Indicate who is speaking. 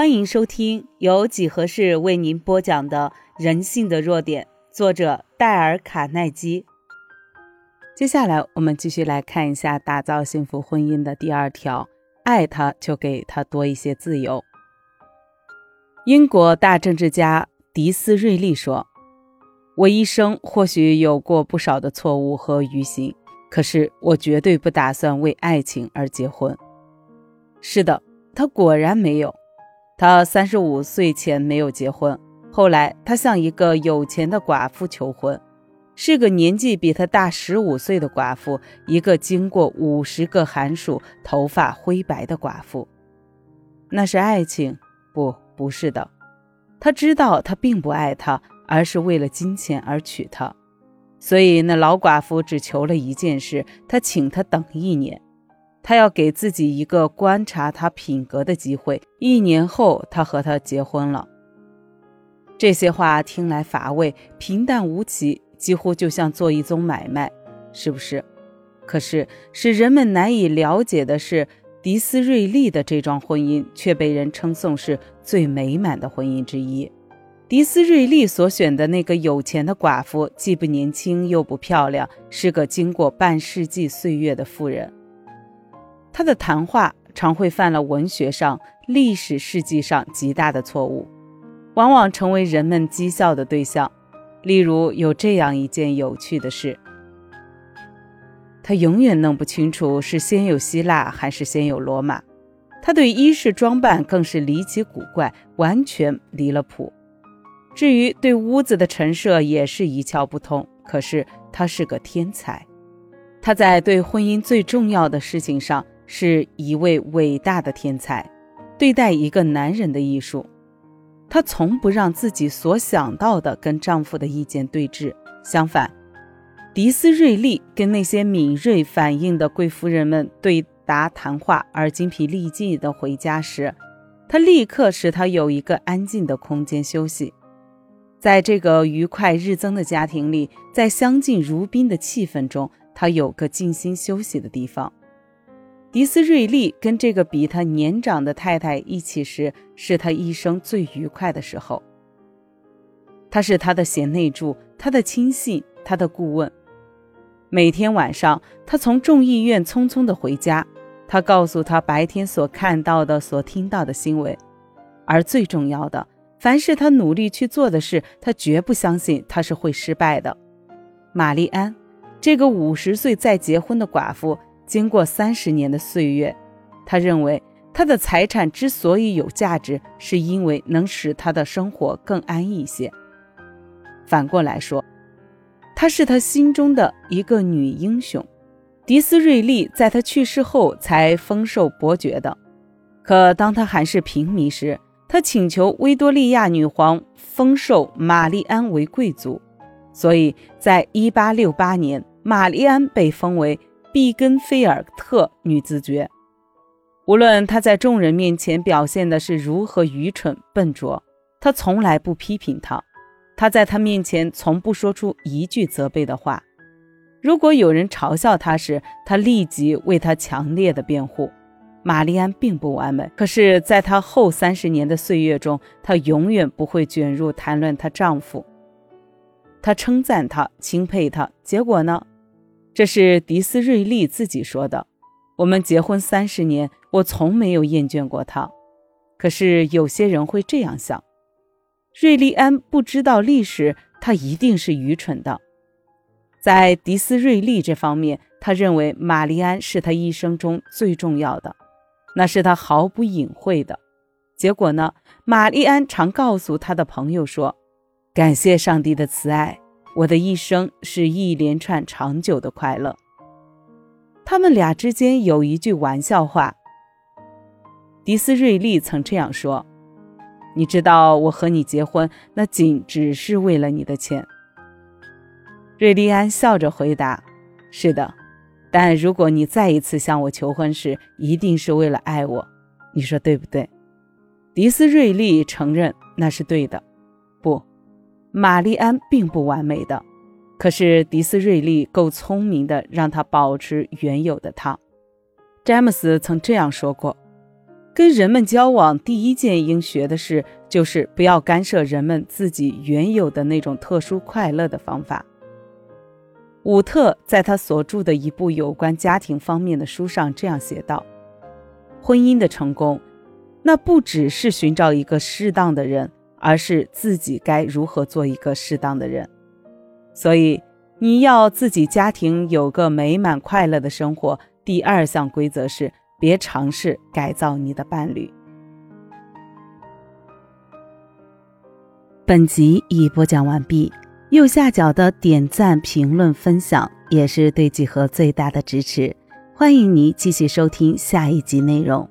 Speaker 1: 欢迎收听由几何式为您播讲的《人性的弱点》，作者戴尔·卡耐基。接下来，我们继续来看一下打造幸福婚姻的第二条：爱他，就给他多一些自由。英国大政治家迪斯瑞利说：“我一生或许有过不少的错误和愚行，可是我绝对不打算为爱情而结婚。”是的，他果然没有。他三十五岁前没有结婚，后来他向一个有钱的寡妇求婚，是个年纪比他大十五岁的寡妇，一个经过五十个寒暑、头发灰白的寡妇。那是爱情？不，不是的。他知道他并不爱她，而是为了金钱而娶她，所以那老寡妇只求了一件事：他请他等一年。他要给自己一个观察他品格的机会。一年后，他和她结婚了。这些话听来乏味、平淡无奇，几乎就像做一宗买卖，是不是？可是，使人们难以了解的是，迪斯瑞利的这桩婚姻却被人称颂是最美满的婚姻之一。迪斯瑞利所选的那个有钱的寡妇，既不年轻又不漂亮，是个经过半世纪岁月的妇人。他的谈话常会犯了文学上、历史事迹上极大的错误，往往成为人们讥笑的对象。例如，有这样一件有趣的事：他永远弄不清楚是先有希腊还是先有罗马。他对衣饰装扮更是离奇古怪，完全离了谱。至于对屋子的陈设，也是一窍不通。可是他是个天才，他在对婚姻最重要的事情上。是一位伟大的天才，对待一个男人的艺术。她从不让自己所想到的跟丈夫的意见对峙。相反，迪斯瑞利跟那些敏锐反应的贵夫人们对答谈话而精疲力尽的回家时，她立刻使他有一个安静的空间休息。在这个愉快日增的家庭里，在相敬如宾的气氛中，他有个静心休息的地方。迪斯瑞利跟这个比他年长的太太一起时，是他一生最愉快的时候。他是他的贤内助，他的亲信，他的顾问。每天晚上，他从众议院匆匆地回家，他告诉他白天所看到的、所听到的新闻。而最重要的，凡是他努力去做的事，他绝不相信他是会失败的。玛丽安，这个五十岁再结婚的寡妇。经过三十年的岁月，他认为他的财产之所以有价值，是因为能使他的生活更安逸些。反过来说，她是他心中的一个女英雄。迪斯瑞利在他去世后才封授伯爵的，可当他还是平民时，他请求维多利亚女皇封授玛丽安为贵族，所以在一八六八年，玛丽安被封为。毕根菲尔特女子爵，无论她在众人面前表现的是如何愚蠢笨拙，她从来不批评他。他在他面前从不说出一句责备的话。如果有人嘲笑他时，他立即为他强烈的辩护。玛丽安并不完美，可是在她后三十年的岁月中，她永远不会卷入谈论她丈夫。她称赞他，钦佩他，结果呢？这是迪斯瑞利自己说的。我们结婚三十年，我从没有厌倦过他。可是有些人会这样想：瑞利安不知道历史，他一定是愚蠢的。在迪斯瑞利这方面，他认为玛丽安是他一生中最重要的，那是他毫不隐晦的。结果呢？玛丽安常告诉他的朋友说：“感谢上帝的慈爱。”我的一生是一连串长久的快乐。他们俩之间有一句玩笑话。迪斯瑞利曾这样说：“你知道我和你结婚，那仅只是为了你的钱。”瑞利安笑着回答：“是的，但如果你再一次向我求婚时，一定是为了爱我。你说对不对？”迪斯瑞利承认那是对的。玛丽安并不完美的，可是迪斯瑞利够聪明的，让她保持原有的她。詹姆斯曾这样说过：“跟人们交往，第一件应学的事就是不要干涉人们自己原有的那种特殊快乐的方法。伍特在他所著的一部有关家庭方面的书上这样写道：“婚姻的成功，那不只是寻找一个适当的人，而是自己该如何做一个适当的人。所以，你要自己家庭有个美满快乐的生活。第二项规则是，别尝试改造你的伴侣。”本集已播讲完毕。右下角的点赞、评论、分享也是对几何最大的支持。欢迎你继续收听下一集内容。